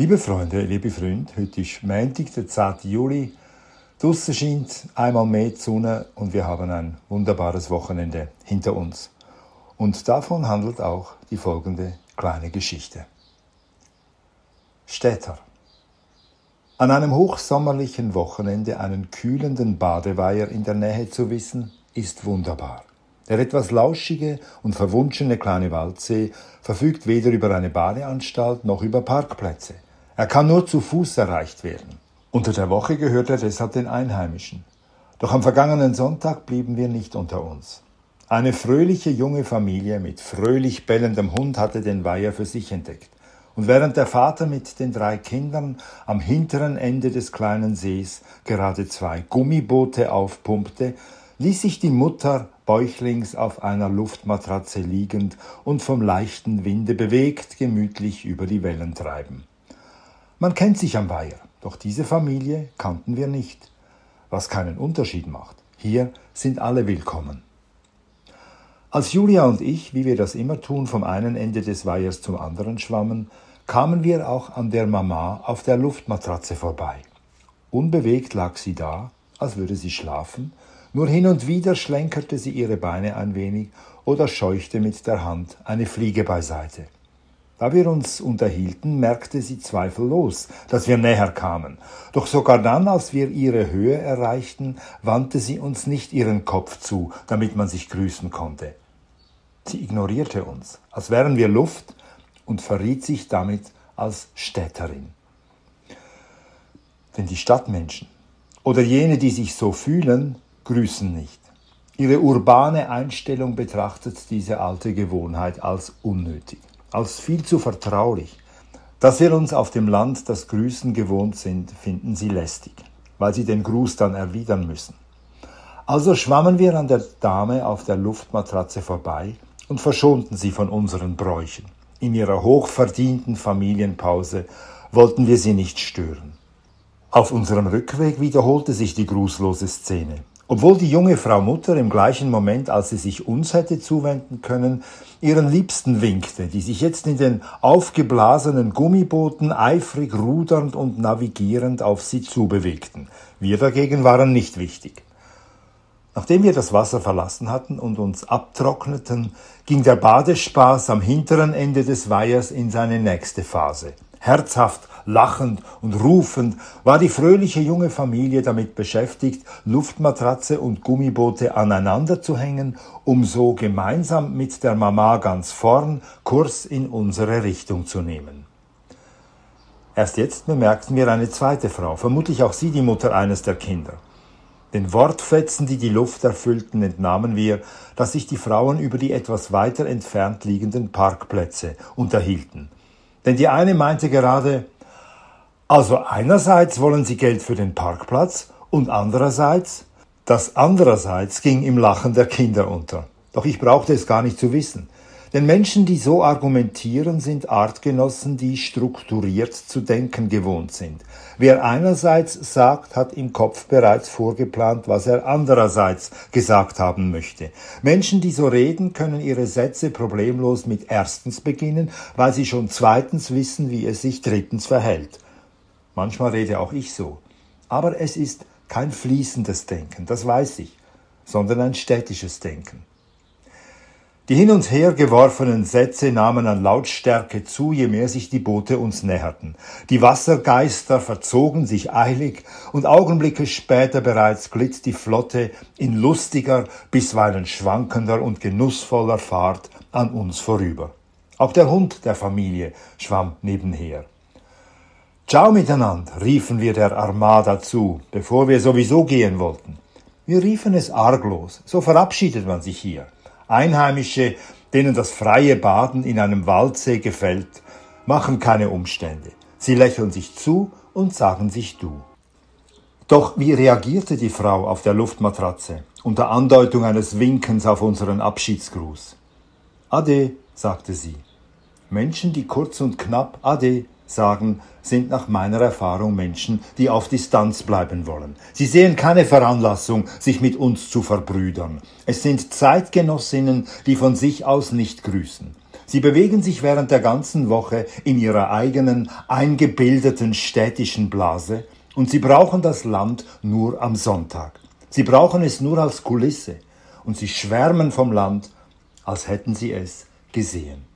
Liebe Freunde, liebe Freunde, heute ist Montag, der 10. Juli. Draussen scheint einmal mehr die Sonne und wir haben ein wunderbares Wochenende hinter uns. Und davon handelt auch die folgende kleine Geschichte. Städter. An einem hochsommerlichen Wochenende einen kühlenden Badeweiher in der Nähe zu wissen, ist wunderbar. Der etwas lauschige und verwunschene kleine Waldsee verfügt weder über eine Badeanstalt noch über Parkplätze. Er kann nur zu Fuß erreicht werden. Unter der Woche gehört er deshalb den Einheimischen. Doch am vergangenen Sonntag blieben wir nicht unter uns. Eine fröhliche junge Familie mit fröhlich bellendem Hund hatte den Weiher für sich entdeckt. Und während der Vater mit den drei Kindern am hinteren Ende des kleinen Sees gerade zwei Gummiboote aufpumpte, ließ sich die Mutter bäuchlings auf einer Luftmatratze liegend und vom leichten Winde bewegt gemütlich über die Wellen treiben. Man kennt sich am Weiher, doch diese Familie kannten wir nicht, was keinen Unterschied macht. Hier sind alle willkommen. Als Julia und ich, wie wir das immer tun, vom einen Ende des Weihers zum anderen schwammen, kamen wir auch an der Mama auf der Luftmatratze vorbei. Unbewegt lag sie da, als würde sie schlafen, nur hin und wieder schlenkerte sie ihre Beine ein wenig oder scheuchte mit der Hand eine Fliege beiseite. Da wir uns unterhielten, merkte sie zweifellos, dass wir näher kamen. Doch sogar dann, als wir ihre Höhe erreichten, wandte sie uns nicht ihren Kopf zu, damit man sich grüßen konnte. Sie ignorierte uns, als wären wir Luft und verriet sich damit als Städterin. Denn die Stadtmenschen oder jene, die sich so fühlen, grüßen nicht. Ihre urbane Einstellung betrachtet diese alte Gewohnheit als unnötig, als viel zu vertraulich. Dass wir uns auf dem Land das Grüßen gewohnt sind, finden sie lästig, weil sie den Gruß dann erwidern müssen. Also schwammen wir an der Dame auf der Luftmatratze vorbei und verschonten sie von unseren Bräuchen. In ihrer hochverdienten Familienpause wollten wir sie nicht stören. Auf unserem Rückweg wiederholte sich die grußlose Szene. Obwohl die junge Frau Mutter im gleichen Moment, als sie sich uns hätte zuwenden können, ihren Liebsten winkte, die sich jetzt in den aufgeblasenen Gummibooten eifrig rudernd und navigierend auf sie zubewegten. Wir dagegen waren nicht wichtig. Nachdem wir das Wasser verlassen hatten und uns abtrockneten, ging der Badespaß am hinteren Ende des Weihers in seine nächste Phase. Herzhaft, lachend und rufend war die fröhliche junge Familie damit beschäftigt, Luftmatratze und Gummiboote aneinander zu hängen, um so gemeinsam mit der Mama ganz vorn Kurs in unsere Richtung zu nehmen. Erst jetzt bemerkten wir eine zweite Frau, vermutlich auch sie die Mutter eines der Kinder. Den Wortfetzen, die die Luft erfüllten, entnahmen wir, dass sich die Frauen über die etwas weiter entfernt liegenden Parkplätze unterhielten. Denn die eine meinte gerade, also einerseits wollen sie Geld für den Parkplatz und andererseits, das andererseits ging im Lachen der Kinder unter. Doch ich brauchte es gar nicht zu wissen. Denn Menschen, die so argumentieren, sind Artgenossen, die strukturiert zu denken gewohnt sind. Wer einerseits sagt, hat im Kopf bereits vorgeplant, was er andererseits gesagt haben möchte. Menschen, die so reden, können ihre Sätze problemlos mit erstens beginnen, weil sie schon zweitens wissen, wie es sich drittens verhält. Manchmal rede auch ich so. Aber es ist kein fließendes Denken, das weiß ich, sondern ein städtisches Denken. Die hin und her geworfenen Sätze nahmen an Lautstärke zu, je mehr sich die Boote uns näherten. Die Wassergeister verzogen sich eilig, und Augenblicke später bereits glitt die Flotte in lustiger, bisweilen schwankender und genussvoller Fahrt an uns vorüber. Auch der Hund der Familie schwamm nebenher. Ciao miteinander, riefen wir der Armada zu, bevor wir sowieso gehen wollten. Wir riefen es arglos, so verabschiedet man sich hier. Einheimische, denen das freie Baden in einem Waldsee gefällt, machen keine Umstände. Sie lächeln sich zu und sagen sich du. Doch wie reagierte die Frau auf der Luftmatratze unter Andeutung eines Winkens auf unseren Abschiedsgruß? Ade, sagte sie. Menschen, die kurz und knapp Ade sagen, sind nach meiner Erfahrung Menschen, die auf Distanz bleiben wollen. Sie sehen keine Veranlassung, sich mit uns zu verbrüdern. Es sind Zeitgenossinnen, die von sich aus nicht grüßen. Sie bewegen sich während der ganzen Woche in ihrer eigenen eingebildeten städtischen Blase und sie brauchen das Land nur am Sonntag. Sie brauchen es nur als Kulisse und sie schwärmen vom Land, als hätten sie es gesehen.